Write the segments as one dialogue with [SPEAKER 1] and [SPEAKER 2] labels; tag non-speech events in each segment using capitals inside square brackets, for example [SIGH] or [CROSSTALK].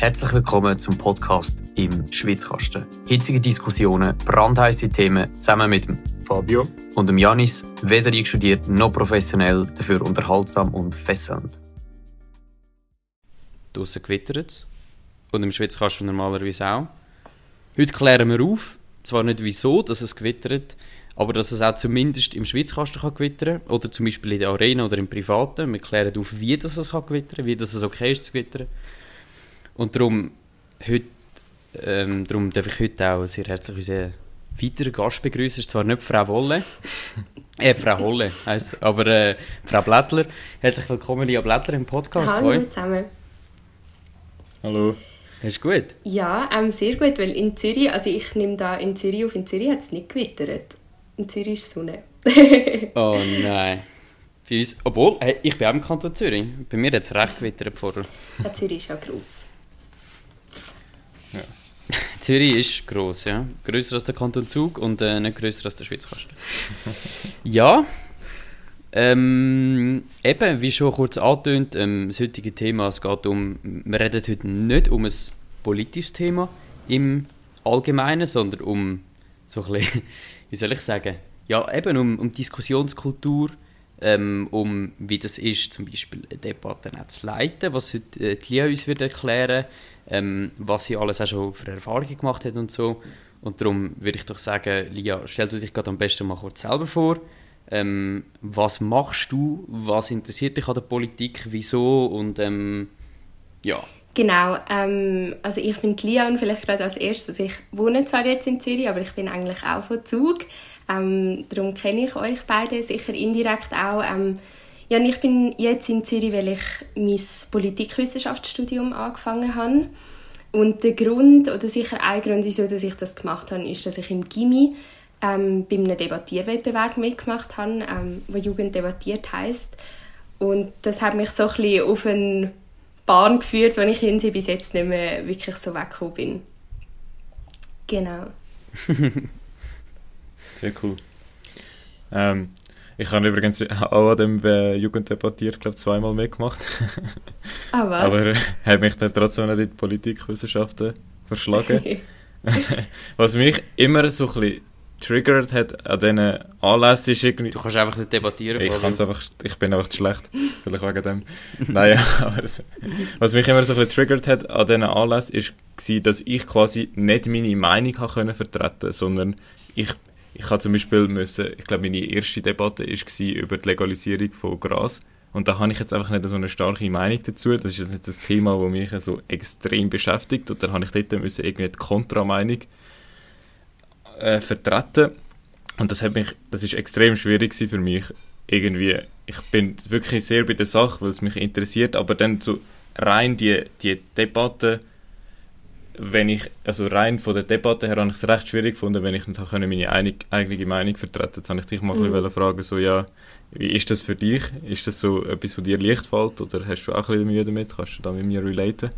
[SPEAKER 1] Herzlich willkommen zum Podcast im Schwitzkasten. Hitzige Diskussionen, brandheiße Themen zusammen mit dem
[SPEAKER 2] Fabio
[SPEAKER 1] und dem Janis, weder einstudiert noch professionell, dafür unterhaltsam und fesselnd.
[SPEAKER 3] Draussen gewittert es. Und im Schwitzkasten normalerweise auch. Heute klären wir auf, zwar nicht wieso, dass es gewittert, aber dass es auch zumindest im Schwitzkasten kann gewittern oder zum Beispiel in der Arena oder im Privaten. Wir klären auf, wie das es kann gewittern, wie das es okay ist zu gewittern. Und darum, heute, ähm, darum darf ich heute auch sehr herzlich unseren weiteren Gast begrüßen. ist zwar nicht Frau Wolle, [LAUGHS] äh, Frau Holle heisst, aber äh, Frau Blättler. Herzlich willkommen, Lia Blättler, im Podcast.
[SPEAKER 4] Hallo Hoi. zusammen.
[SPEAKER 2] Hallo.
[SPEAKER 3] Ist gut?
[SPEAKER 4] Ja, ähm, sehr gut, weil in Zürich, also ich nehme da in Zürich auf, in Zürich hat es nicht gewittert. In Zürich ist Sonne. [LAUGHS]
[SPEAKER 3] oh nein. Bei uns, obwohl, hey, ich bin auch im Kanton Zürich. Bei mir hat es recht gewittert vorher.
[SPEAKER 4] Ja, Zürich ist ja gross.
[SPEAKER 3] Ja. [LAUGHS] Zürich ist gross, ja. Grösser als der Kanton Zug und äh, nicht grösser als der Schweizkasten. [LAUGHS] ja. Ähm, eben, wie schon kurz angetönt, ähm, das heutige Thema, es geht um, wir reden heute nicht um ein politisches Thema im Allgemeinen, sondern um so ein bisschen, [LAUGHS] wie soll ich sagen, ja, eben um, um Diskussionskultur, ähm, um wie das ist, zum Beispiel eine Debatte zu leiten, was heute äh, die Lia uns wird erklären ähm, was sie alles auch schon für Erfahrungen gemacht hat und so. Und darum würde ich doch sagen, Lia, stell du dich gerade am besten mal kurz selber vor. Ähm, was machst du? Was interessiert dich an der Politik? Wieso? Und ähm, ja.
[SPEAKER 4] Genau, ähm, also ich bin Lia und vielleicht gerade als erstes, also ich wohne zwar jetzt in Zürich, aber ich bin eigentlich auch von Zug. Ähm, darum kenne ich euch beide sicher indirekt auch. Ähm, ja, ich bin jetzt in Zürich, weil ich mein Politikwissenschaftsstudium angefangen habe. Und der Grund, oder sicher ein Grund, wieso ich das gemacht habe, ist, dass ich im Gimmi ähm, bei einem Debattierwettbewerb mitgemacht habe, ähm, wo Jugend debattiert heißt. Und das hat mich so ein bisschen auf eine Bahn geführt, wenn ich irgendwie bis jetzt nicht mehr wirklich so weggekommen bin. Genau. [LAUGHS]
[SPEAKER 2] Sehr cool. Ähm, ich habe übrigens auch an dem äh, Jugenddebattiert, glaube zweimal mitgemacht.
[SPEAKER 4] Ah, was?
[SPEAKER 2] Aber äh, habe mich dann trotzdem nicht in die Politikwissenschaften verschlagen. [LAUGHS] was mich immer so ein bisschen triggert hat an diesen Anlässen ist irgendwie...
[SPEAKER 3] Du kannst einfach nicht debattieren.
[SPEAKER 2] Ich, kann's einfach, ich bin einfach zu schlecht, vielleicht wegen dem. Nein, [LAUGHS] aber es, was mich immer so ein bisschen triggert hat an diesen Anlässen ist, dass ich quasi nicht meine Meinung können vertreten sondern ich ich habe zum Beispiel müssen, ich glaube, meine erste Debatte war über die Legalisierung von Gras. Und da habe ich jetzt einfach nicht so eine starke Meinung dazu. Das ist jetzt nicht das Thema, das mich so extrem beschäftigt. Und dann habe ich dort müssen irgendwie die Kontrameinung äh, vertreten. Und das hat mich, das ist extrem schwierig für mich. Irgendwie, ich bin wirklich sehr bei der Sache, weil es mich interessiert, aber dann so rein die, die Debatte wenn ich, also rein von der Debatte her, habe ich es recht schwierig gefunden, wenn ich nicht habe meine einig, eigene Meinung vertreten Jetzt habe ich dich mal mhm. ein bisschen fragen, so, ja, wie ist das für dich? Ist das so etwas, was dir leicht fällt oder hast du auch ein bisschen Mühe damit? Kannst du da mit mir relaten?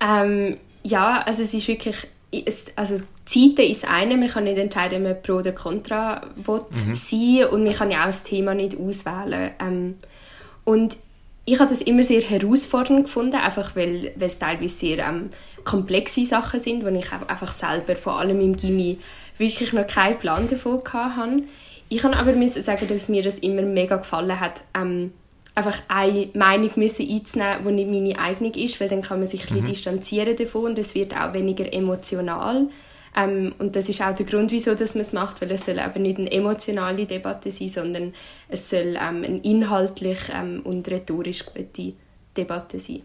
[SPEAKER 4] Ähm, ja, also es ist wirklich, es, also Zeiten ist eine, man kann nicht entscheiden, ob man pro oder contra will mhm. sein und man kann ja auch das Thema nicht auswählen. Ähm, und ich habe das immer sehr herausfordernd gefunden, einfach weil, weil es teilweise sehr ähm, komplexe Sachen sind, wo ich einfach selber, vor allem im Gimmi, wirklich noch keinen Plan davon hatte. Ich kann aber müssen sagen, dass mir das immer mega gefallen hat, ähm, einfach eine Meinung müssen einzunehmen, die nicht meine eigene ist, weil dann kann man sich mhm. ein bisschen distanzieren davon und es wird auch weniger emotional. Ähm, und das ist auch der Grund, wieso dass man es macht, weil es soll eben nicht eine emotionale Debatte sein, sondern es soll ähm, eine inhaltlich ähm, und rhetorisch gute Debatte sein.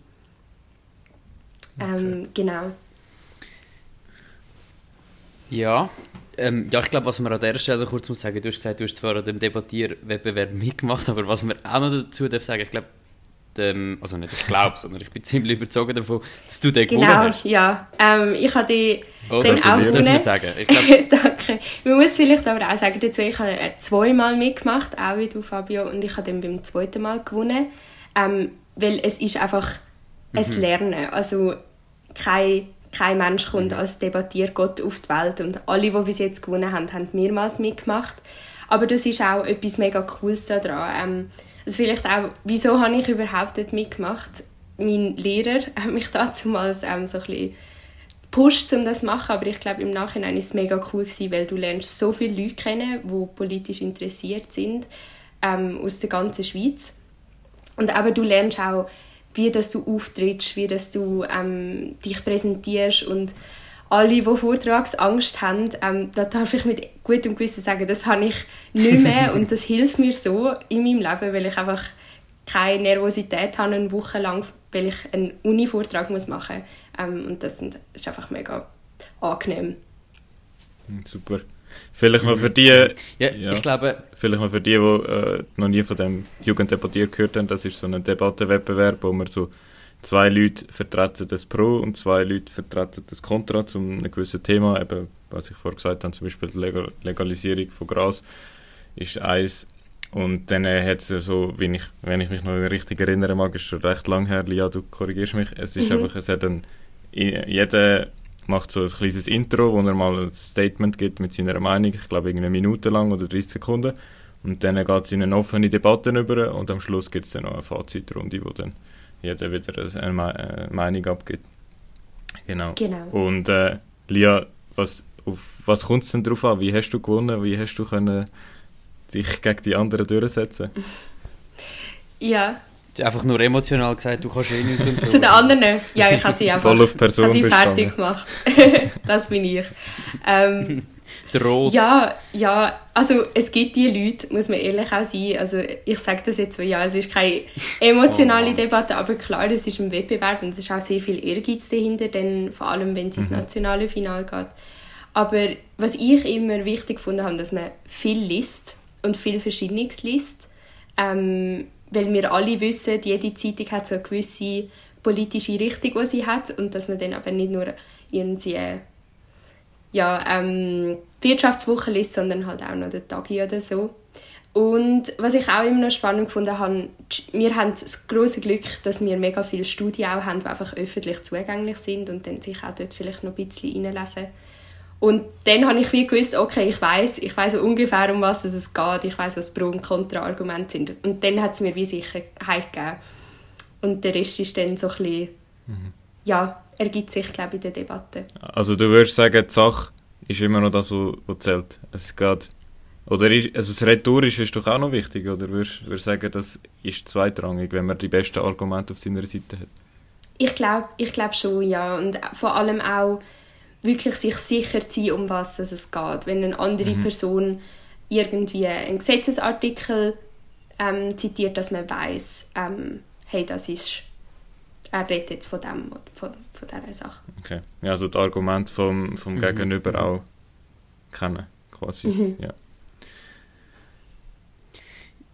[SPEAKER 4] Okay. Ähm, genau.
[SPEAKER 3] Ja, ähm, ja, ich glaube, was man an dieser Stelle kurz muss sagen, du hast gesagt, du hast zwar an dem Debattierwettbewerb mitgemacht, aber was man auch noch dazu darf sagen, ich glaube, ähm, also nicht ich glaube, sondern ich bin ziemlich überzeugt davon, dass du den
[SPEAKER 4] genau,
[SPEAKER 3] gewonnen hast.
[SPEAKER 4] Genau, ja. Ähm, ich habe die
[SPEAKER 3] oh, den auch gewonnen. Sagen. Ich glaub... [LAUGHS]
[SPEAKER 4] Danke. Man muss vielleicht aber auch sagen dazu, ich habe äh, zweimal mitgemacht, auch wie du Fabio, und ich habe dann beim zweiten Mal gewonnen, ähm, weil es ist einfach mhm. ein Lernen. Also kein, kein Mensch kommt mhm. als Debattiergott auf die Welt und alle, die bis jetzt gewonnen haben, haben mehrmals mitgemacht. Aber das ist auch etwas mega Cooles daran. Ähm, also vielleicht auch, wieso habe ich überhaupt nicht mitgemacht? mein Lehrer [LAUGHS] hat mich damals ähm, so ein bisschen gepusht, um das zu machen, aber ich glaube, im Nachhinein ist es mega cool weil du lernst so viele Leute kennen, die politisch interessiert sind, ähm, aus der ganzen Schweiz. Und aber du lernst auch, wie dass du auftrittst, wie dass du ähm, dich präsentierst und alle, die Vortragsangst haben, ähm, da darf ich mit gutem Gewissen sagen, das habe ich nicht mehr [LAUGHS] und das hilft mir so in meinem Leben, weil ich einfach keine Nervosität habe eine Woche lang, weil ich einen Uni-Vortrag machen muss. Ähm, und das ist einfach mega angenehm.
[SPEAKER 2] Hm, super. Vielleicht mal für die,
[SPEAKER 3] ja, ja, ich glaube,
[SPEAKER 2] vielleicht mal für die, die äh, noch nie von dem Jugenddebattier gehört haben, das ist so ein Debattenwettbewerb, wo man so zwei Leute vertreten das Pro und zwei Leute vertreten das Contra zu einem gewissen Thema, eben, was ich vorher gesagt habe, zum Beispiel die Legal Legalisierung von Gras ist eins. Und dann hat es so, wenn ich, wenn ich mich noch richtig erinnern mag, ist schon recht lang her, Lia, du korrigierst mich, es ist mhm. einfach, es hat ein, jeder macht so ein kleines Intro, wo er mal ein Statement gibt mit seiner Meinung, ich glaube eine Minute lang oder 30 Sekunden. Und dann geht es in eine offene Debatte über und am Schluss gibt es dann noch eine Fazitrunde, wo dann jeder wieder eine Meinung abgibt. Genau.
[SPEAKER 4] genau.
[SPEAKER 2] Und äh, Lia, was, auf was kommt es denn drauf an? Wie hast du gewonnen? Wie hast du können dich gegen die anderen durchsetzen? [LAUGHS]
[SPEAKER 4] Ja.
[SPEAKER 3] Einfach nur emotional gesagt, du kannst eh nicht und so. [LAUGHS]
[SPEAKER 4] Zu den anderen? Ja, ich habe sie einfach
[SPEAKER 2] Voll auf Person
[SPEAKER 4] sie fertig gemacht. [LAUGHS] das bin ich. Ähm,
[SPEAKER 3] Droht.
[SPEAKER 4] Ja, ja, also es gibt die Leute, muss man ehrlich auch sein. Also ich sage das jetzt so, ja, es ist keine emotionale oh Debatte, aber klar, es ist ein Wettbewerb und es ist auch sehr viel Ehrgeiz dahinter, denn vor allem, wenn es ins mhm. nationale Finale geht. Aber was ich immer wichtig gefunden habe, dass man viel liest und viel Verschiedenes liest, ähm, weil wir alle wissen, jede Zeitung hat so eine gewisse politische Richtung, die sie hat und dass man dann aber nicht nur irgendwie ja, ähm, Wirtschaftswoche liest, sondern halt auch noch den Tagi oder so. Und was ich auch immer noch spannend gefunden habe, wir haben das große Glück, dass wir mega viele Studien auch haben, die einfach öffentlich zugänglich sind und dann sich auch dort vielleicht noch ein bisschen reinlesen. Und dann habe ich wie gewusst, okay, ich weiß, ich weiß ungefähr, um was es geht, ich weiß, was Pro- und Kontra-Argumente sind. Und dann hat es mir wie Sicherheit gegeben. Und der Rest ist dann so ein bisschen, mhm. Ja, ergibt sich, glaube ich, in der Debatte.
[SPEAKER 2] Also du würdest sagen, die Sache ist immer noch das, was zählt. Es geht, oder ist, also das Rhetorische ist doch auch noch wichtig, oder würdest du sagen, das ist zweitrangig, wenn man die besten Argumente auf seiner Seite hat?
[SPEAKER 4] Ich glaube ich glaub schon, ja. Und vor allem auch wirklich sich sicher zu sein, um was es geht. Wenn eine andere mhm. Person irgendwie einen Gesetzesartikel ähm, zitiert, dass man weiß, ähm, hey, das ist er redet jetzt von dem, von, von dieser Sache.
[SPEAKER 2] Okay, ja, also das Argument vom, vom mhm. Gegenüber auch kennen, quasi, mhm. ja.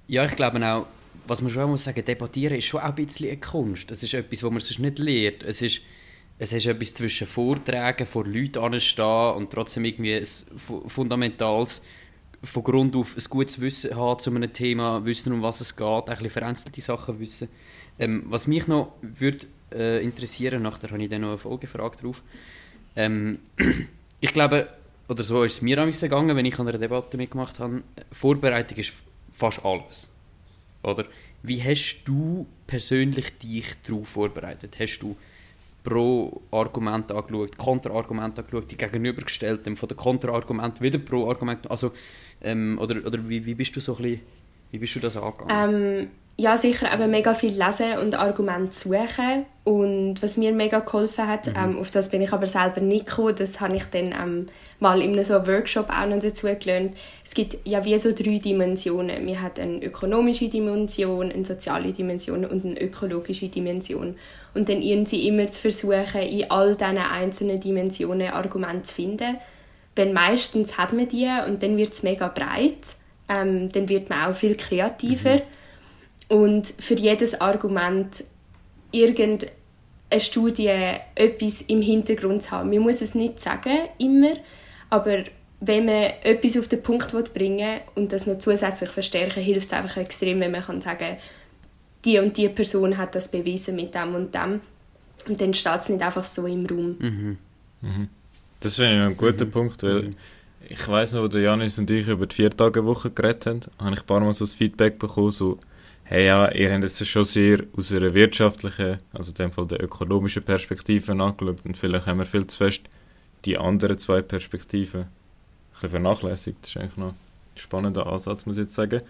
[SPEAKER 3] Ja, ich glaube auch, was man schon muss sagen, debattieren ist schon auch ein bisschen eine Kunst. Das ist etwas, was man sonst nicht lernt. Es ist, es ist etwas zwischen Vorträgen, vor Leuten anstehen und trotzdem irgendwie ein fundamentales, von Grund auf ein gutes Wissen haben zu einem Thema, wissen, um was es geht, ein bisschen vereinzelte Sachen wissen. Ähm, was mich noch würde äh, interessieren, nachher habe ich dann noch eine Folgefrage drauf. Ähm, [CLEARS THROAT] ich glaube, oder so ist es mir am gegangen, wenn ich an einer Debatte mitgemacht habe, Vorbereitung ist fast alles. Oder? Wie hast du persönlich dich darauf vorbereitet? Hast du Pro-Argument angeschaut, Kontra-Argument angeschaut, die gegenübergestellt, von den Kontra-Argument wieder Pro-Argument, also, ähm, oder, oder wie, wie bist du so ein bisschen, wie bist du das angegangen?
[SPEAKER 4] Ähm, ja, sicher eben mega viel lesen und Argumente suchen. Und was mir mega geholfen hat, mhm. ähm, auf das bin ich aber selber nicht gekommen, das habe ich dann ähm, mal in so einem Workshop auch noch dazu gelernt. Es gibt ja wie so drei Dimensionen. Wir haben eine ökonomische Dimension, eine soziale Dimension und eine ökologische Dimension. Und dann irgendwie immer zu versuchen, in all diesen einzelnen Dimensionen Argumente zu finden. Weil meistens hat man die und dann wird es mega breit. Ähm, dann wird man auch viel kreativer. Mhm und für jedes Argument irgendeine Studie etwas im Hintergrund zu haben. Man muss es nicht sagen, immer, aber wenn man etwas auf den Punkt bringen will und das noch zusätzlich verstärken, hilft es einfach extrem, wenn man kann sagen die und die Person hat das bewiesen mit dem und dem. Und dann steht es nicht einfach so im Raum.
[SPEAKER 2] Mhm. Mhm. Das ich ein guter mhm. Punkt, weil mhm. Ich weiß noch, wo der Janis und ich über die Vier-Tage-Woche geredet haben, habe ich ein paar Mal so das Feedback bekommen, so hey ja, ihr habt es schon sehr aus einer wirtschaftlichen, also in dem Fall der ökonomischen Perspektive angeschaut und vielleicht haben wir viel zu fest die anderen zwei Perspektiven ein bisschen vernachlässigt. Das ist eigentlich noch ein spannender Ansatz, muss ich jetzt sagen.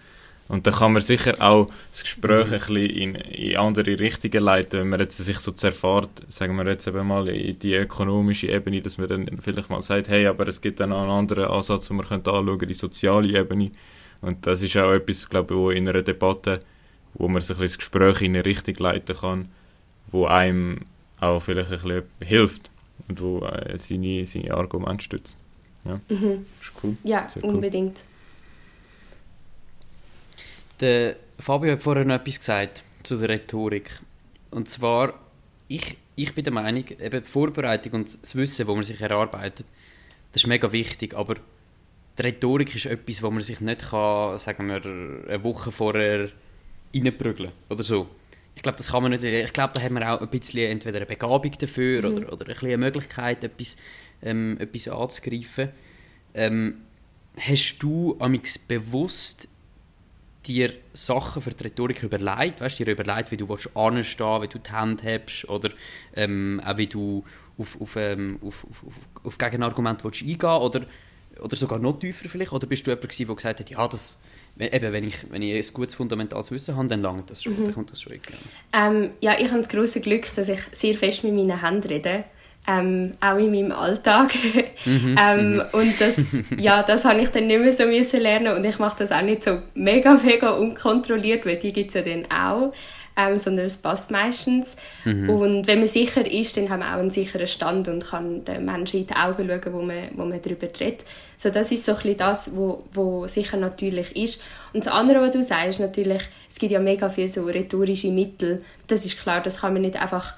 [SPEAKER 2] Und da kann man sicher auch das Gespräch mhm. ein bisschen in, in andere Richtungen leiten, wenn man jetzt sich so zerfahrt, sagen wir jetzt eben mal in die ökonomische Ebene, dass man dann vielleicht mal sagt, hey, aber es gibt dann auch einen anderen Ansatz, den man könnte anschauen, die soziale Ebene. Und das ist auch etwas, glaube ich, wo in einer Debatte, wo man sich ein bisschen das Gespräch in eine Richtung leiten kann, wo einem auch vielleicht ein bisschen hilft und wo äh, seine, seine Argumente stützt. Ja,
[SPEAKER 4] mhm. ist cool. Ja, cool. unbedingt.
[SPEAKER 3] Der Fabio hat vorher noch etwas gesagt zu der Rhetorik. Und zwar, ich, ich bin der Meinung, eben die Vorbereitung und das Wissen, das man sich erarbeitet, das ist mega wichtig, aber die Rhetorik ist etwas, wo man sich nicht kann, sagen wir, eine Woche vorher reinprügeln oder so. Ich glaube, das kann man nicht. Ich glaube, da haben wir auch ein bisschen entweder eine Begabung dafür mhm. oder, oder ein bisschen eine Möglichkeit, etwas, ähm, etwas anzugreifen. Ähm, hast du amix bewusst dir Sachen für die Rhetorik überlegt, weißt, dir überlegt, wie du anstehen wie du die Hand hebst oder ähm, auch wie du auf, auf, ähm, auf, auf, auf, auf Gegenargumente eingehen oder, oder sogar noch tiefer vielleicht, oder bist du jemand gewesen, der gesagt hat, ja, das, eben, wenn ich, wenn ich ein gutes fundamentales Wissen habe, dann langt das schon, mhm. dann kommt das schon
[SPEAKER 4] ähm, Ja, ich habe das große Glück, dass ich sehr fest mit meinen Händen rede ähm, auch in meinem Alltag. Mhm, [LAUGHS] ähm, mhm. und das, [LAUGHS] ja, das habe ich dann nicht mehr so müssen lernen und ich mache das auch nicht so mega, mega unkontrolliert, weil die gibt es ja dann auch, ähm, sondern es passt meistens. Mhm. Und wenn man sicher ist, dann haben wir auch einen sicheren Stand und kann den Menschen in die Augen schauen, wo man, wo man darüber redet. So, das ist so ein bisschen das, wo, wo sicher natürlich ist. Und das andere, was du sagst, natürlich, es gibt ja mega viele so rhetorische Mittel. Das ist klar, das kann man nicht einfach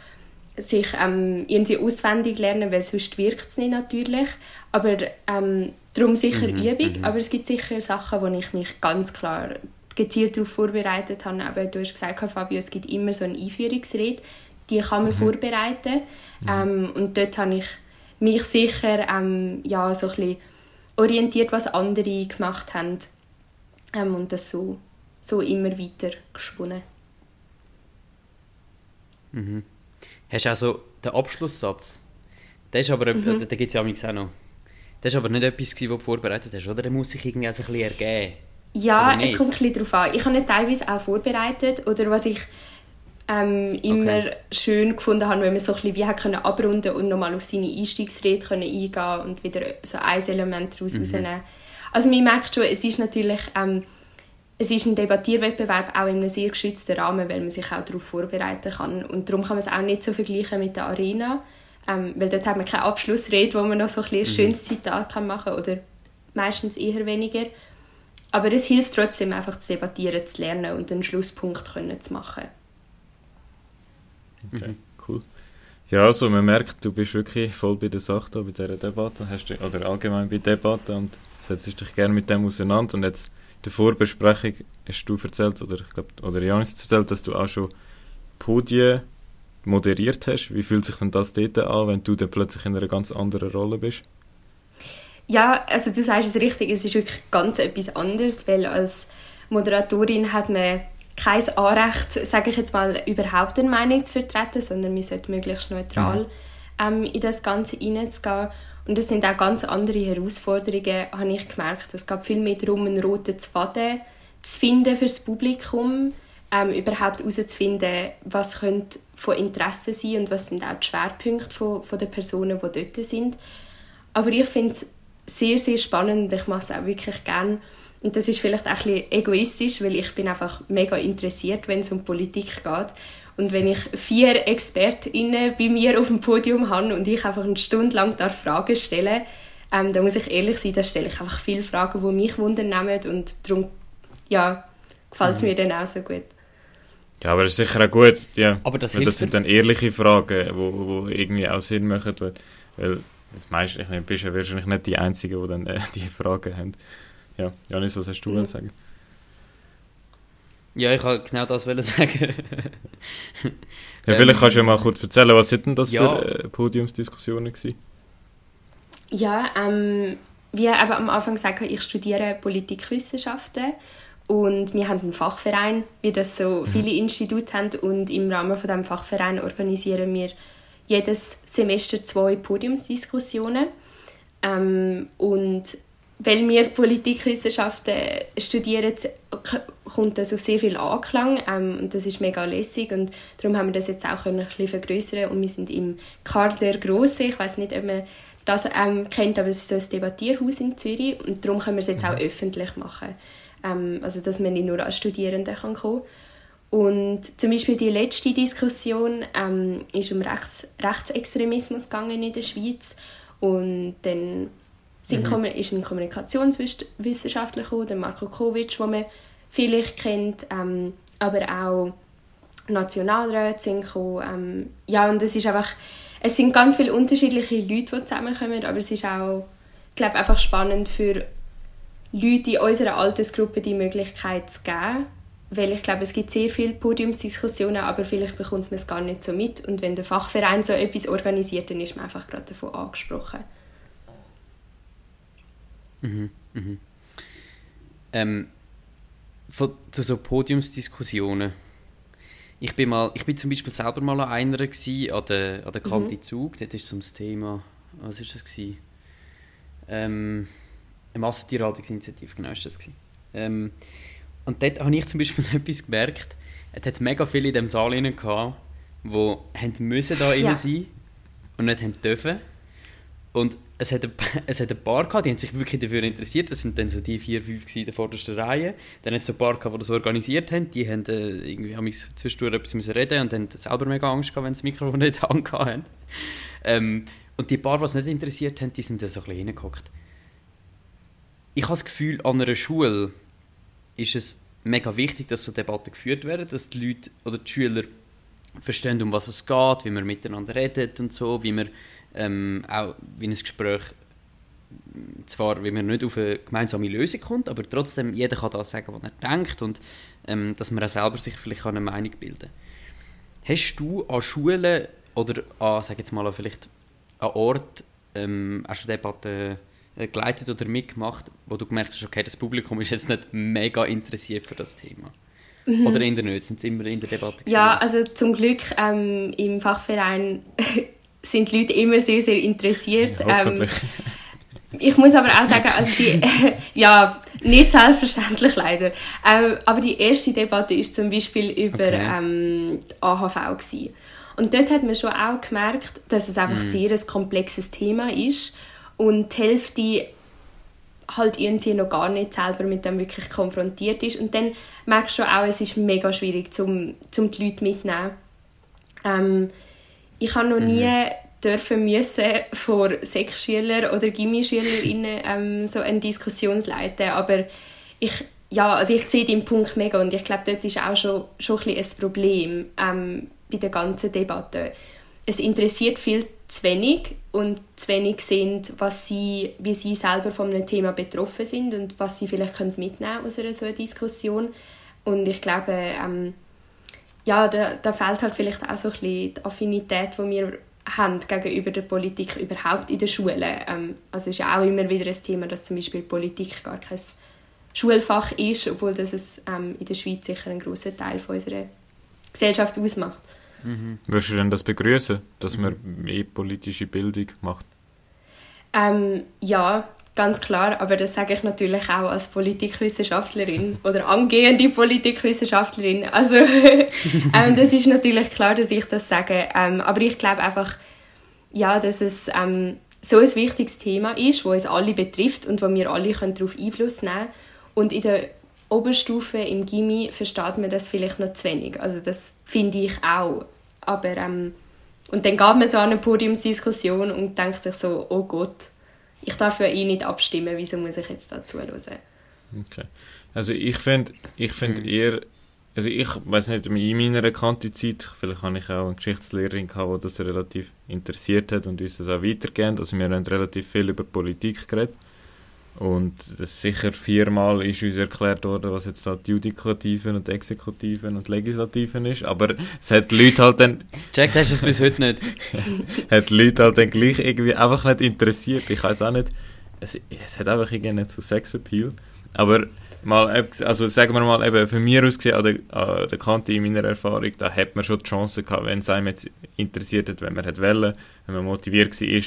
[SPEAKER 4] sich ähm, irgendwie auswendig lernen, weil sonst wirkt es nicht natürlich. Aber ähm, darum sicher mhm, Übung. Mhm. Aber es gibt sicher Sachen, wo ich mich ganz klar gezielt darauf vorbereitet habe. Aber du hast gesagt, Fabio, es gibt immer so eine Einführungsrede, die kann man mhm. vorbereiten. Mhm. Ähm, und dort habe ich mich sicher ähm, ja, so ein bisschen orientiert, was andere gemacht haben. Ähm, und das so, so immer weiter gesponnen.
[SPEAKER 3] Mhm. Hast du also den Abschlusssatz? Der ist aber, mhm. da gibt es ja auch noch. Das war aber nicht etwas, was du vorbereitet hast, oder? Der muss sich irgendwie also ein bisschen ergeben.
[SPEAKER 4] Ja, es kommt ein bisschen darauf an. Ich habe nicht teilweise auch vorbereitet. Oder was ich ähm, immer okay. schön gefunden habe, wenn man so ein bisschen wie hat können abrunden und nochmal auf seine Einstiegsrede können eingehen und wieder so ein Element daraus mhm. rausnehmen. Also man merkt schon, es ist natürlich... Ähm, es ist ein Debattierwettbewerb auch in einem sehr geschützten Rahmen, weil man sich auch darauf vorbereiten kann. Und darum kann man es auch nicht so vergleichen mit der Arena, ähm, weil dort hat man keine Abschlussrede, wo man noch so ein, ein mhm. schönes Zitat kann machen kann oder meistens eher weniger. Aber es hilft trotzdem einfach zu debattieren, zu lernen und einen Schlusspunkt können zu machen.
[SPEAKER 2] Okay, mhm. cool. Ja, also man merkt, du bist wirklich voll bei der Sache da, bei dieser Debatte, hast du, oder allgemein bei Debatten und setzt dich gerne mit dem auseinander und jetzt der Vorbesprechung hast du erzählt, oder ich glaube, oder Janis hat erzählt, dass du auch schon Podien moderiert hast. Wie fühlt sich denn das dort an, wenn du dann plötzlich in einer ganz anderen Rolle bist?
[SPEAKER 4] Ja, also du sagst es richtig, es ist wirklich ganz etwas anderes, weil als Moderatorin hat man kein Anrecht, sage ich jetzt mal, überhaupt eine Meinung zu vertreten, sondern man sollte möglichst neutral mhm. ähm, in das Ganze hineinzugehen. Und das sind auch ganz andere Herausforderungen, habe ich gemerkt. Es gab viel mehr darum, einen roten Faden zu finden für das Publikum, ähm, überhaupt herauszufinden, was könnte von Interesse sein und was sind auch die Schwerpunkte von, von den Personen, die dort sind. Aber ich finde es sehr, sehr spannend und ich mache es auch wirklich gerne. Und das ist vielleicht auch ein bisschen egoistisch, weil ich bin einfach mega interessiert, wenn es um Politik geht. Und wenn ich vier ExpertInnen bei mir auf dem Podium habe und ich einfach eine Stunde lang Fragen stelle, ähm, dann muss ich ehrlich sein, da stelle ich einfach viele Fragen, die mich wundern und darum ja, gefällt es mhm. mir dann auch so gut.
[SPEAKER 2] Ja, aber das ist sicher auch gut, ja. Aber das, weil das sind dann ehrliche Fragen, die wo, wo irgendwie auch Sinn machen, weil, weil das meiste, ich meine, bist ja wahrscheinlich nicht die Einzige, die dann äh, die Fragen haben. Ja, Janis, was hast du mhm. sagen?
[SPEAKER 3] Ja, ich wollte genau das [LAUGHS] sagen.
[SPEAKER 2] ja, vielleicht kannst du ja mal kurz erzählen, was sind denn das ja. für äh, Podiumsdiskussionen gewesen?
[SPEAKER 4] Ja, ähm, wie eben am Anfang gesagt ich studiere Politikwissenschaften und wir haben einen Fachverein, wie das so mhm. viele Institute haben und im Rahmen von diesem Fachverein organisieren wir jedes Semester zwei Podiumsdiskussionen ähm, und weil wir Politikwissenschaften studieren, kommt das auf sehr viel Anklang ähm, und das ist mega lässig und darum haben wir das jetzt auch ein bisschen vergrößern und wir sind im Kader Grosse, ich weiß nicht, ob man das ähm, kennt, aber es ist so ein Debattierhaus in Zürich und darum können wir es jetzt auch mhm. öffentlich machen, ähm, also dass man nicht nur als Studierende kann kommen. Und zum Beispiel die letzte Diskussion ähm, ist um Rechts Rechtsextremismus gegangen in der Schweiz. Und dann sind, mhm. ist ein Kommunikationswissenschaftler gekommen, der Marco Kovic, den man vielleicht kennt, ähm, aber auch Nationalräte sind gekommen. Ähm, ja, und es ist einfach, es sind ganz viele unterschiedliche Leute, die zusammenkommen, aber es ist auch, ich glaube, einfach spannend für Leute in unserer Altersgruppe die Möglichkeit zu geben, weil ich glaube, es gibt sehr viele Podiumsdiskussionen, aber vielleicht bekommt man es gar nicht so mit und wenn der Fachverein so etwas organisiert, dann ist man einfach gerade davon angesprochen.
[SPEAKER 3] Mhm, mhm. Ähm, von, zu so Podiumsdiskussionen. Ich bin, mal, ich bin zum Beispiel selber mal an einer gewesen, an der, an der Kante mhm. Zug. Dort ist es Thema, was ist das gewesen? Ähm, eine Massentierhaltungsinitiative, genau ist das gewesen. Ähm, und dort habe ich zum Beispiel [LAUGHS] etwas gemerkt. Es hat mega viele in diesem Saal gehabt, die müssen da ja. sein und nicht haben dürfen. Und es hat, ein, [LAUGHS] es hat ein paar gehabt, die haben sich wirklich dafür interessiert. Das sind dann so die vier, fünf in der vordersten Reihe. Dann hat es ein paar gehabt, die das organisiert haben. Die haben äh, irgendwie haben zwischendurch etwas müssen reden und haben selber mega Angst gehabt, wenn das Mikrofon nicht [LAUGHS] angehabt haben. Ähm, und die paar, die es nicht interessiert haben, die sind dann so ein bisschen hingeguckt. Ich habe das Gefühl, an einer Schule ist es mega wichtig, dass so Debatten geführt werden, dass die Leute oder die Schüler verstehen, um was es geht, wie man miteinander redet und so, wie man ähm, auch wie ein Gespräch zwar, wie man nicht auf eine gemeinsame Lösung kommt, aber trotzdem jeder kann das sagen, was er denkt und ähm, dass man auch selber sich vielleicht eine Meinung bilden kann. Hast du an Schulen oder an, sag jetzt mal, vielleicht an Ort ähm, auch schon Debatten äh, geleitet oder mitgemacht, wo du gemerkt hast, okay, das Publikum ist jetzt nicht mega interessiert für das Thema? Mhm. Oder in der nicht, sind sie immer in der Debatte?
[SPEAKER 4] Gewesen? Ja, also zum Glück ähm, im Fachverein sind die Leute immer sehr, sehr interessiert. Ja, ähm, ich muss aber auch sagen, also die, [LAUGHS] ja, nicht selbstverständlich leider. Ähm, aber die erste Debatte ist zum Beispiel über okay. ähm, die AHV gewesen. Und dort hat man schon auch gemerkt, dass es einfach mm. sehr ein komplexes Thema ist und die Hälfte halt irgendwie noch gar nicht selber mit dem wirklich konfrontiert ist. Und dann merkst du auch, es ist mega schwierig, zum, zum die Leute mitzunehmen. Ähm, ich habe noch mhm. nie dürfen müssen vor Sechsschülern oder Gimmischülerinnen [LAUGHS] ähm, so eine Diskussion leiten, aber ich ja, also ich sehe den Punkt mega und ich glaube, dort ist auch schon, schon ein, ein Problem ähm, bei der ganzen Debatte. Es interessiert viel zu wenig und zu wenig sehen, was sie, wie sie selber von einem Thema betroffen sind und was sie vielleicht mitnehmen können aus einer solchen Diskussion. Und ich glaube, ähm, ja, da, da fehlt halt vielleicht auch so ein bisschen die Affinität, die wir haben gegenüber der Politik überhaupt in der Schule. Ähm, also es ist ja auch immer wieder ein Thema, dass zum Beispiel Politik gar kein Schulfach ist, obwohl das es ähm, in der Schweiz sicher einen grossen Teil von unserer Gesellschaft ausmacht.
[SPEAKER 2] Mhm. Würdest du denn das begrüßen, dass man mehr politische Bildung macht?
[SPEAKER 4] Ähm, ja, Ganz klar, aber das sage ich natürlich auch als Politikwissenschaftlerin oder angehende Politikwissenschaftlerin. Also [LAUGHS] ähm, das ist natürlich klar, dass ich das sage. Ähm, aber ich glaube einfach, ja, dass es ähm, so ein wichtiges Thema ist, wo uns alle betrifft und wo wir alle können darauf Einfluss nehmen können. Und in der Oberstufe im Gimmi versteht man das vielleicht noch zu wenig. Also das finde ich auch. Aber ähm, und dann gab man so eine Podiumsdiskussion und denkt sich so, oh Gott, ich darf ja eh nicht abstimmen, wieso muss ich jetzt dazu hören?
[SPEAKER 2] Okay. Also ich finde ich find mhm. eher, also ich weiß nicht, in meiner bekannten Zeit, vielleicht habe ich auch eine Geschichtslehrerin gehabt, die das relativ interessiert hat und uns das auch weitergegeben. Also wir haben relativ viel über Politik geredet. Und das sicher viermal ist uns erklärt worden, was jetzt die Judikativen und Exekutiven und Legislativen ist. Aber es hat die Leute halt dann...
[SPEAKER 3] Checkt hast du es bis heute nicht. [LAUGHS]
[SPEAKER 2] hat die Leute halt dann gleich irgendwie einfach nicht interessiert. Ich weiß auch nicht. Es, es hat einfach irgendwie nicht so Sexappeal. Aber mal, also sagen wir mal, eben für mich aus gesehen, an der, an der Kante in meiner Erfahrung, da hat man schon die Chance gehabt, wenn es einem jetzt interessiert hat, wenn man hat wollen, wenn man motiviert war,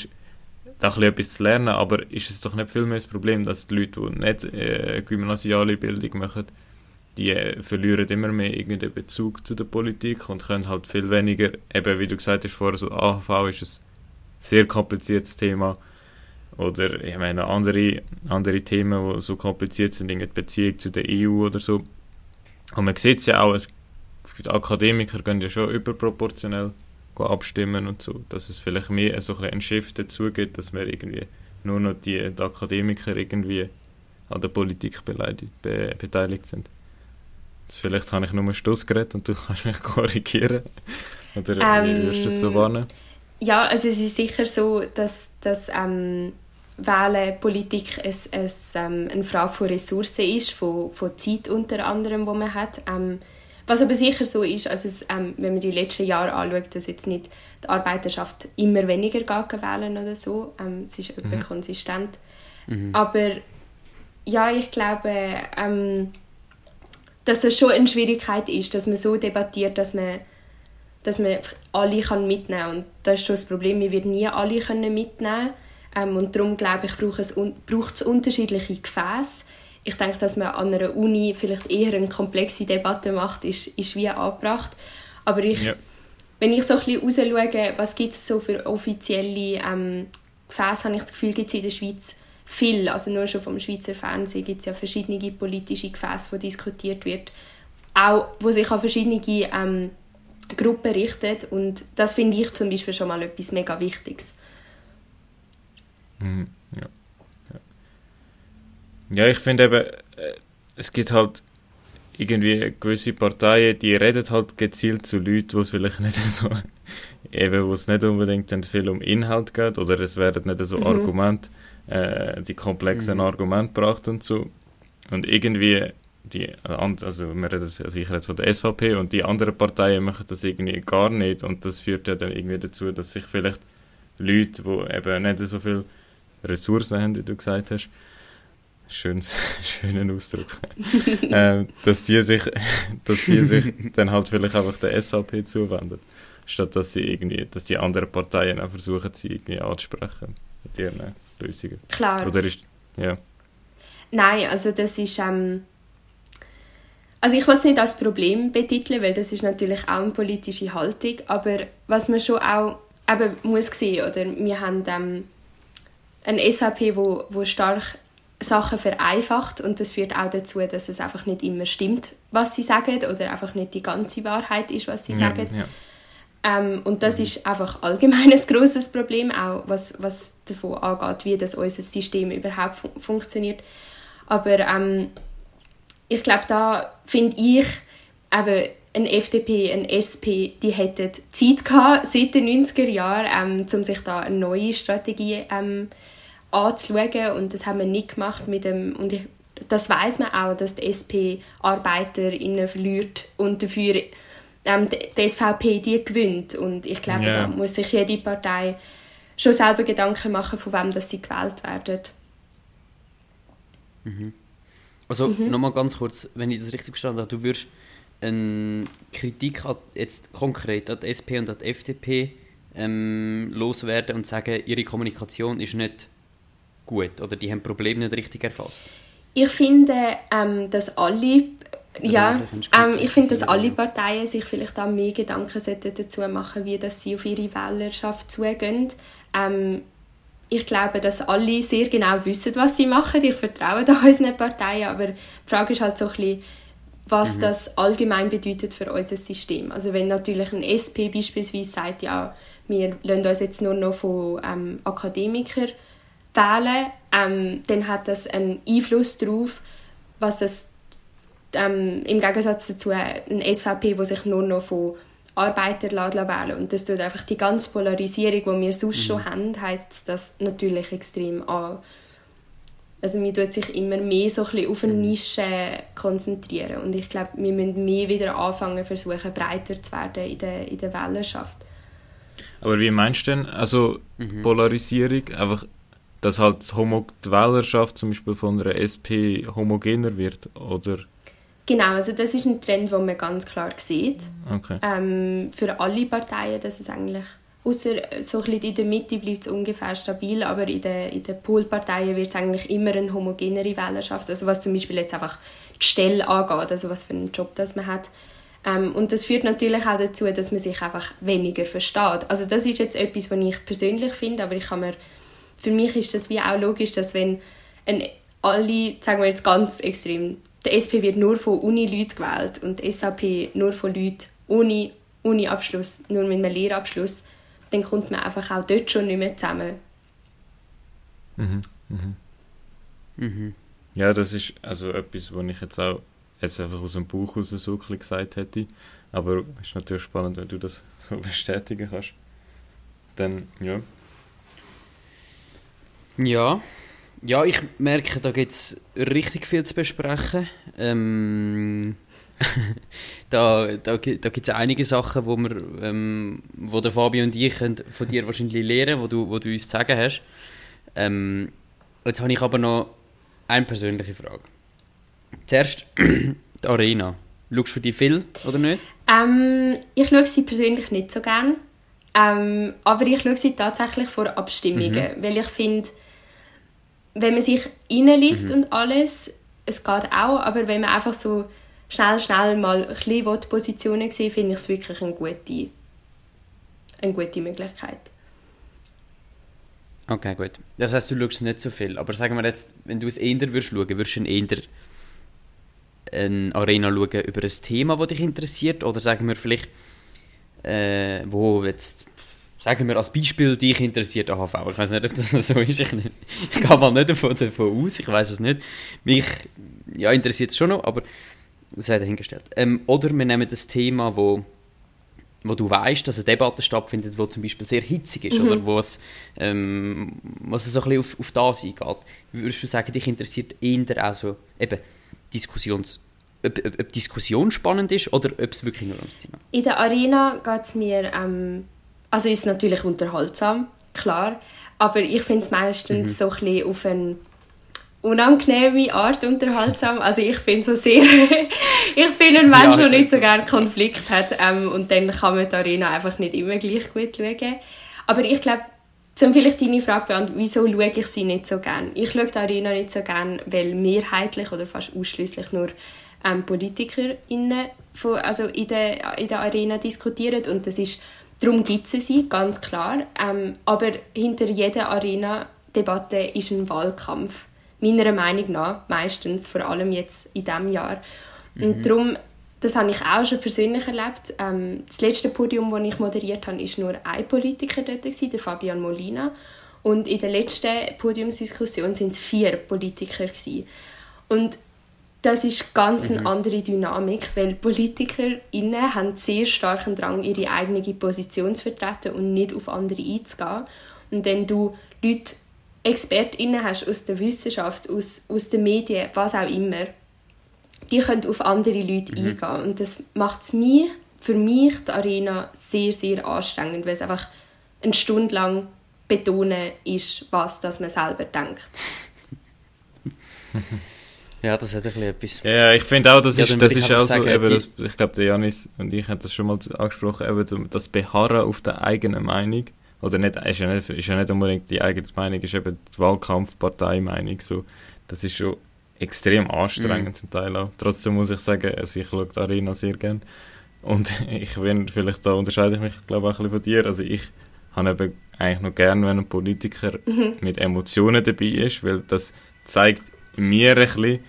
[SPEAKER 2] da ein etwas zu lernen, aber ist es doch nicht viel mehr das Problem, dass die Leute, die nicht äh, gymnasiale Bildung machen, die äh, verlieren immer mehr irgendeinen Bezug zu der Politik und können halt viel weniger, eben wie du gesagt hast vorher, so AHV ist ein sehr kompliziertes Thema, oder ich meine andere, andere Themen, die so kompliziert sind, in Beziehung zu der EU oder so. Und man sieht es ja auch, es, Akademiker können ja schon überproportionell abstimmen und so, dass es vielleicht mehr so ein, ein Shift dazu gibt, dass wir irgendwie nur noch die, die Akademiker irgendwie an der Politik be, beteiligt sind. Jetzt vielleicht habe ich nur einen Stoss geredet und du [LAUGHS] kannst mich korrigieren. Oder ähm, wie würdest du das so wahrnehmen?
[SPEAKER 4] Ja, also es ist sicher so, dass, dass ähm, Wählen, Politik es, es, ähm, eine Frage von Ressourcen ist, von, von Zeit unter anderem, die man hat. Ähm, was aber sicher so ist, also es, ähm, wenn man die letzten Jahre anschaut, dass jetzt nicht die Arbeiterschaft immer weniger geht wählen oder so. Ähm, es ist mhm. konsistent. Mhm. Aber ja, ich glaube, ähm, dass das schon eine Schwierigkeit ist, dass man so debattiert, dass man, dass man alle kann mitnehmen kann. Und das ist schon das Problem, wir werden nie alle können mitnehmen ähm, und darum glaube ich, braucht es, braucht es unterschiedliche Gefäße. Ich denke, dass man an einer Uni vielleicht eher eine komplexe Debatte macht, ist, ist wie angebracht. Aber ich, ja. wenn ich so ein bisschen rausschaue, was gibt es so für offizielle ähm, Gefäße, habe ich das Gefühl, gibt es in der Schweiz viel. Also nur schon vom Schweizer Fernsehen gibt es ja verschiedene politische Gefäße, wo diskutiert wird. Auch, wo sich an verschiedene ähm, Gruppen richtet. Und das finde ich zum Beispiel schon mal etwas mega Wichtiges.
[SPEAKER 2] Mhm. Ja. Ja, ich finde eben, äh, es gibt halt irgendwie gewisse Parteien, die reden halt gezielt zu Leuten, wo es vielleicht nicht [LAUGHS] so, eben, wo es nicht unbedingt dann viel um Inhalt geht, oder es werden nicht so mhm. Argumente, äh, die komplexen mhm. Argumente gebracht und so. Und irgendwie, die, also wir reden sicher von der SVP und die anderen Parteien machen das irgendwie gar nicht und das führt ja dann irgendwie dazu, dass sich vielleicht Leute, die eben nicht so viel Ressourcen haben, wie du gesagt hast, Schönes, [LAUGHS] schönen Ausdruck, äh, dass, die sich, dass die sich dann halt vielleicht einfach der SAP zuwenden, statt dass sie irgendwie, dass die anderen Parteien auch versuchen, sie irgendwie anzusprechen mit ihren Lösungen.
[SPEAKER 4] Klar.
[SPEAKER 2] Oder ist, ja.
[SPEAKER 4] Nein, also das ist, ähm, also ich will es nicht als Problem betiteln, weil das ist natürlich auch eine politische Haltung, aber was man schon auch eben muss sehen, oder wir haben ähm, eine SVP, wo, wo stark Sachen vereinfacht und das führt auch dazu, dass es einfach nicht immer stimmt, was sie sagen oder einfach nicht die ganze Wahrheit ist, was sie ja, sagen. Ja. Ähm, und das ist einfach allgemein [LAUGHS] ein grosses Problem, auch was, was davon angeht, wie das unser System überhaupt fun funktioniert. Aber ähm, ich glaube, da finde ich eben eine FDP, eine SP, die hätten Zeit gehabt, seit den 90er Jahren, ähm, um sich da eine neue Strategie ähm, anzuschauen und das haben wir nicht gemacht mit dem und ich, das weiß man auch, dass die SP ArbeiterInnen verliert und dafür ähm, die, die SVP die gewinnt und ich glaube, yeah. da muss sich jede Partei schon selber Gedanken machen, von wem dass sie gewählt werden.
[SPEAKER 3] Mhm. Also mhm. nochmal ganz kurz, wenn ich das richtig verstanden habe, du würdest eine Kritik jetzt konkret an die SP und an die FDP ähm, loswerden und sagen, ihre Kommunikation ist nicht gut oder die haben Probleme nicht richtig erfasst?
[SPEAKER 4] Ich finde, ähm, dass alle also ja, ähm, ich finde, dass alle Parteien sich vielleicht auch mehr Gedanken dazu machen wie dass sie auf ihre Wählerschaft zugehen. Ähm, ich glaube, dass alle sehr genau wissen, was sie machen. Ich vertraue da [LAUGHS] unseren Parteien, aber die Frage ist halt so ein bisschen, was mhm. das allgemein bedeutet für unser System. Also wenn natürlich ein SP beispielsweise sagt, ja, wir lassen uns jetzt nur noch von ähm, Akademikern wählen, ähm, dann hat das einen Einfluss darauf, was das ähm, im Gegensatz dazu ein SVP, wo sich nur noch von Arbeiter wählen und das tut einfach die ganze Polarisierung, die wir sonst mhm. schon haben, heißt das natürlich extrem an. Also man tut sich immer mehr so ein auf eine mhm. Nische konzentrieren und ich glaube, wir müssen mehr wieder anfangen, versuchen breiter zu werden in der, in der Wählerschaft.
[SPEAKER 2] Aber wie meinst du denn, also mhm. Polarisierung, einfach dass halt die Wählerschaft zum Beispiel von einer SP homogener wird, oder?
[SPEAKER 4] Genau, also das ist ein Trend, den man ganz klar sieht.
[SPEAKER 2] Okay.
[SPEAKER 4] Ähm, für alle Parteien, dass es eigentlich, außer so ein bisschen in der Mitte bleibt es ungefähr stabil, aber in den, in den Poolparteien wird es eigentlich immer eine homogenere Wählerschaft, also was zum Beispiel jetzt einfach die Stelle angeht, also was für einen Job das man hat. Ähm, und das führt natürlich auch dazu, dass man sich einfach weniger versteht. Also das ist jetzt etwas, was ich persönlich finde, aber ich kann mir, für mich ist das wie auch logisch, dass wenn ein, alle, sagen wir jetzt ganz extrem, der SP wird nur von Uni-Leuten gewählt und die SVP nur von Leuten ohne Uni-Abschluss, nur mit einem Lehrabschluss, dann kommt man einfach auch dort schon nicht mehr zusammen.
[SPEAKER 2] Mhm. Mhm.
[SPEAKER 3] Mhm.
[SPEAKER 2] Ja, das ist also etwas, was ich jetzt auch jetzt einfach aus dem Bauch raus so gesagt hätte. Aber es ist natürlich spannend, wenn du das so [LAUGHS] bestätigen kannst. Dann, ja.
[SPEAKER 3] Ja. Ja, ich merke, da gibt es richtig viel zu besprechen. Ähm, [LAUGHS] da da, da gibt es einige Sachen, wo, wir, ähm, wo der Fabio und ich von dir wahrscheinlich lernen, wo du, wo du uns zu sagen hast. Ähm, jetzt habe ich aber noch eine persönliche Frage. Zuerst [CLEARS THROAT] die Arena. Schaust du die viel oder nicht?
[SPEAKER 4] Ähm, ich schaue sie persönlich nicht so gern. Ähm, aber ich schaue sie tatsächlich vor Abstimmungen. Mhm. Weil ich finde, wenn man sich reinliest mhm. und alles, es geht auch, aber wenn man einfach so schnell, schnell mal ein bisschen Positionen sehen finde ich es wirklich eine gute, eine gute Möglichkeit.
[SPEAKER 3] Okay, gut. Das heißt, du schaust nicht so viel. Aber sagen wir jetzt, wenn du es eher würdest schauen, würdest du eher eine Arena schauen über ein Thema, das dich interessiert? Oder sagen wir vielleicht, äh, wo jetzt, sagen wir als Beispiel, dich interessiert AHV. Ich weiß nicht, ob das [LAUGHS] so ist. Ich, ich gehe mal nicht davon, davon aus, ich weiß es nicht. Mich ja, interessiert es schon noch, aber das sei dahingestellt. Ähm, oder wir nehmen das Thema, wo wo du weißt, dass eine Debatte stattfindet, die zum Beispiel sehr hitzig ist mhm. oder wo es, ähm, was es so ein bisschen auf, auf das eingeht. Würdest du sagen, dich interessiert eher auch so eben Diskussions ob, ob, ob Diskussion spannend ist oder ob es wirklich nur ums Thema
[SPEAKER 4] In der Arena geht es mir, ähm, also ist natürlich unterhaltsam, klar, aber ich finde es meistens mhm. so ein bisschen auf eine unangenehme Art unterhaltsam. Also ich bin so sehr, [LAUGHS] ich bin ein Mensch, ja, der nicht so gerne Konflikt hat ähm, und dann kann man die Arena einfach nicht immer gleich gut schauen. Aber ich glaube, zum vielleicht deine Frage beantworten, wieso schaue ich sie nicht so gerne? Ich schaue die Arena nicht so gerne, weil mehrheitlich oder fast ausschließlich nur ähm, PolitikerInnen von, also in der, in der Arena diskutieren und das ist, darum gibt es sie, ganz klar. Ähm, aber hinter jeder Arena-Debatte ist ein Wahlkampf, meiner Meinung nach, meistens, vor allem jetzt in diesem Jahr. Und mhm. darum das habe ich auch schon persönlich erlebt. Ähm, das letzte Podium, das ich moderiert habe, war nur ein Politiker dort, gewesen, der Fabian Molina. Und in der letzten Podiumsdiskussion waren es vier Politiker. Gewesen. Und das ist ganz mhm. eine andere Dynamik, weil PolitikerInnen haben sehr starken Drang, ihre eigene Position zu vertreten und nicht auf andere einzugehen. Und wenn du Leute, ExpertInnen hast aus der Wissenschaft, aus, aus den Medien, was auch immer, die können auf andere Leute mhm. eingehen. Und das macht es mir, für mich, die Arena, sehr, sehr anstrengend, weil es einfach eine Stunde lang betonen ist, was das man selber denkt. [LAUGHS]
[SPEAKER 3] Ja, das hat ein bisschen etwas.
[SPEAKER 2] Ja, ich finde auch, das ja, ist, das ist auch sagen, so, eben, das, ich glaube, der Janis und ich haben das schon mal angesprochen, eben das Beharren auf der eigenen Meinung, oder nicht, ist ja nicht, ist ja nicht unbedingt die eigene Meinung, ist eben die Wahlkampf-Parteimeinung, so, das ist schon extrem anstrengend mhm. zum Teil auch. Trotzdem muss ich sagen, also ich schaue die Arena sehr gerne und [LAUGHS] ich bin, vielleicht da unterscheide ich mich, glaube ich, auch ein bisschen von dir, also ich habe eben eigentlich noch gerne, wenn ein Politiker mhm. mit Emotionen dabei ist, weil das zeigt mir ein bisschen,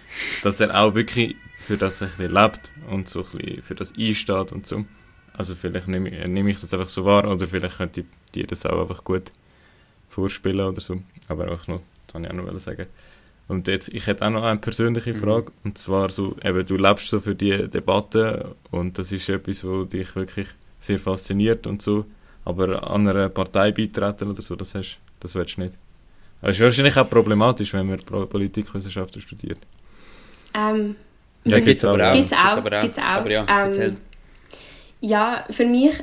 [SPEAKER 2] dass er auch wirklich für das ein bisschen lebt und so ein bisschen für das einsteht und so. Also vielleicht nehme ich, nehme ich das einfach so wahr oder vielleicht könnte dir das auch einfach gut vorspielen oder so. Aber auch noch, das wollte ich auch noch sagen. Und jetzt, ich hätte auch noch eine persönliche mhm. Frage, mhm. und zwar so, eben, du lebst so für die Debatte und das ist etwas, was dich wirklich sehr fasziniert und so, aber an einer Partei beitreten oder so, das hast, das willst du nicht. Das ist wahrscheinlich auch problematisch, wenn man Politikwissenschaften studiert.
[SPEAKER 4] Ähm,
[SPEAKER 3] ja, gibt es aber auch.
[SPEAKER 4] Gibt's auch. Gibt's auch. Aber ja, ähm, ja, für mich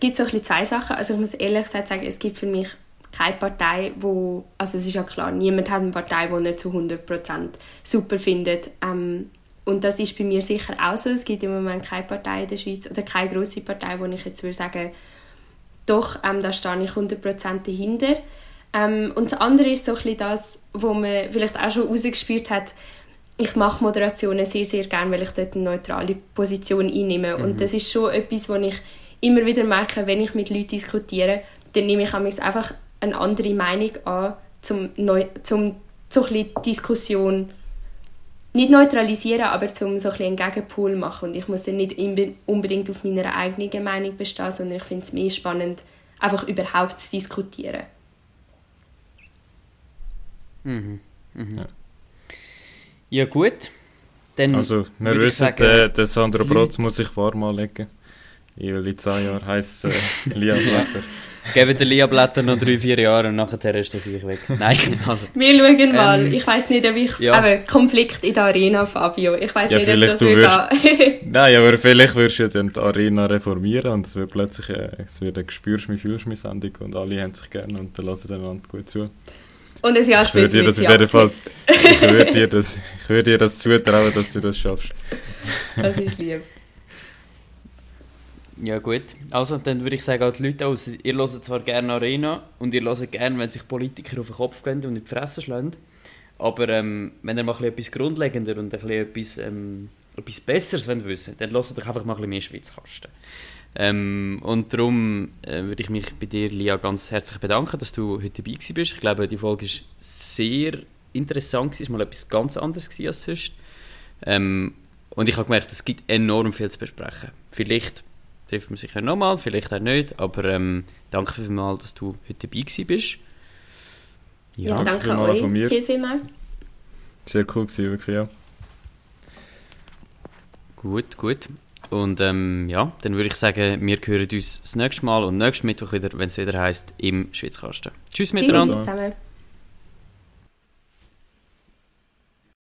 [SPEAKER 4] gibt es so ein bisschen zwei Sachen. Also ich muss ehrlich gesagt sagen, es gibt für mich keine Partei, wo, also es ist ja klar, niemand hat eine Partei, die er zu 100% super findet. Ähm, und das ist bei mir sicher auch so. Es gibt im Moment keine Partei in der Schweiz oder keine grosse Partei, wo ich jetzt würde sagen, doch, ähm, da stehe ich 100% dahinter. Ähm, und das andere ist so ein bisschen das, wo man vielleicht auch schon rausgespürt hat, ich mache Moderationen sehr, sehr gerne, weil ich dort eine neutrale Position einnehme. Mhm. Und das ist schon etwas, wo ich immer wieder merke, wenn ich mit Leuten diskutiere, dann nehme ich einfach eine andere Meinung an, zum, neu, zum so ein Diskussion nicht neutralisieren, aber zum so ein einen Gegenpol machen. Und ich muss dann nicht unbedingt auf meiner eigenen Meinung bestehen, sondern ich finde es mehr spannend, einfach überhaupt zu diskutieren.
[SPEAKER 3] Mhm. Mhm. Ja. ja. gut.
[SPEAKER 2] Dann also, wir wissen, sagen, der, der Sandro Brotz muss sich warm anlegen. In Jahren heisst es äh, [LAUGHS] Lia Blätter.
[SPEAKER 3] Geben der Lia Blätter noch drei, vier Jahre und nachher ist das ich weg. [LAUGHS] Nein,
[SPEAKER 4] also. Wir schauen mal. Ähm, ich weiss nicht, ob ich ja. eben Konflikt in der Arena, Fabio. Ich weiss
[SPEAKER 2] ja,
[SPEAKER 4] nicht, ob
[SPEAKER 2] das
[SPEAKER 4] du
[SPEAKER 2] wirst, [LAUGHS] Nein, aber vielleicht wirst du dann die Arena reformieren und es wird plötzlich äh, es wird eine «Spürst mich, fühlst mich» Sendung und alle haben sich gerne und dann lassen einander gut zu.
[SPEAKER 4] Und ein Jahr später
[SPEAKER 2] dir das auf jeden Fall, Ich würde dir [LAUGHS] das, ich würde dir das zutrauen, dass du das schaffst.
[SPEAKER 4] Das ist lieb.
[SPEAKER 3] Ja gut, also dann würde ich sagen, auch die Leute aus, ihr hört zwar gerne Arena und ihr hört gerne, wenn sich Politiker auf den Kopf gehen und in die Fresse schlagen, aber ähm, wenn ihr mal etwas grundlegender und ein etwas, ähm, etwas Besseres wollt wissen dann hört doch einfach mal ein bisschen mehr Schweizkasten. Ähm, und darum äh, würde ich mich bei dir, Lia, ganz herzlich bedanken, dass du heute dabei bist. Ich glaube, die Folge war sehr interessant, es war mal etwas ganz anderes als sonst. Ähm, und ich habe gemerkt, es gibt enorm viel zu besprechen. Vielleicht trifft man sich ja nochmal, vielleicht auch nicht, aber ähm, danke vielmals, dass du heute dabei bist.
[SPEAKER 4] Ja, ja danke, danke euch. Von mir. Viel, viel mehr.
[SPEAKER 2] Sehr cool gewesen, wirklich, ja.
[SPEAKER 3] Gut, gut. Und ähm, ja, dann würde ich sagen, wir hören uns das nächste Mal und nächsten Mittwoch wieder, wenn es wieder heisst, im Schweizkasten. Tschüss miteinander. Tschüss zusammen.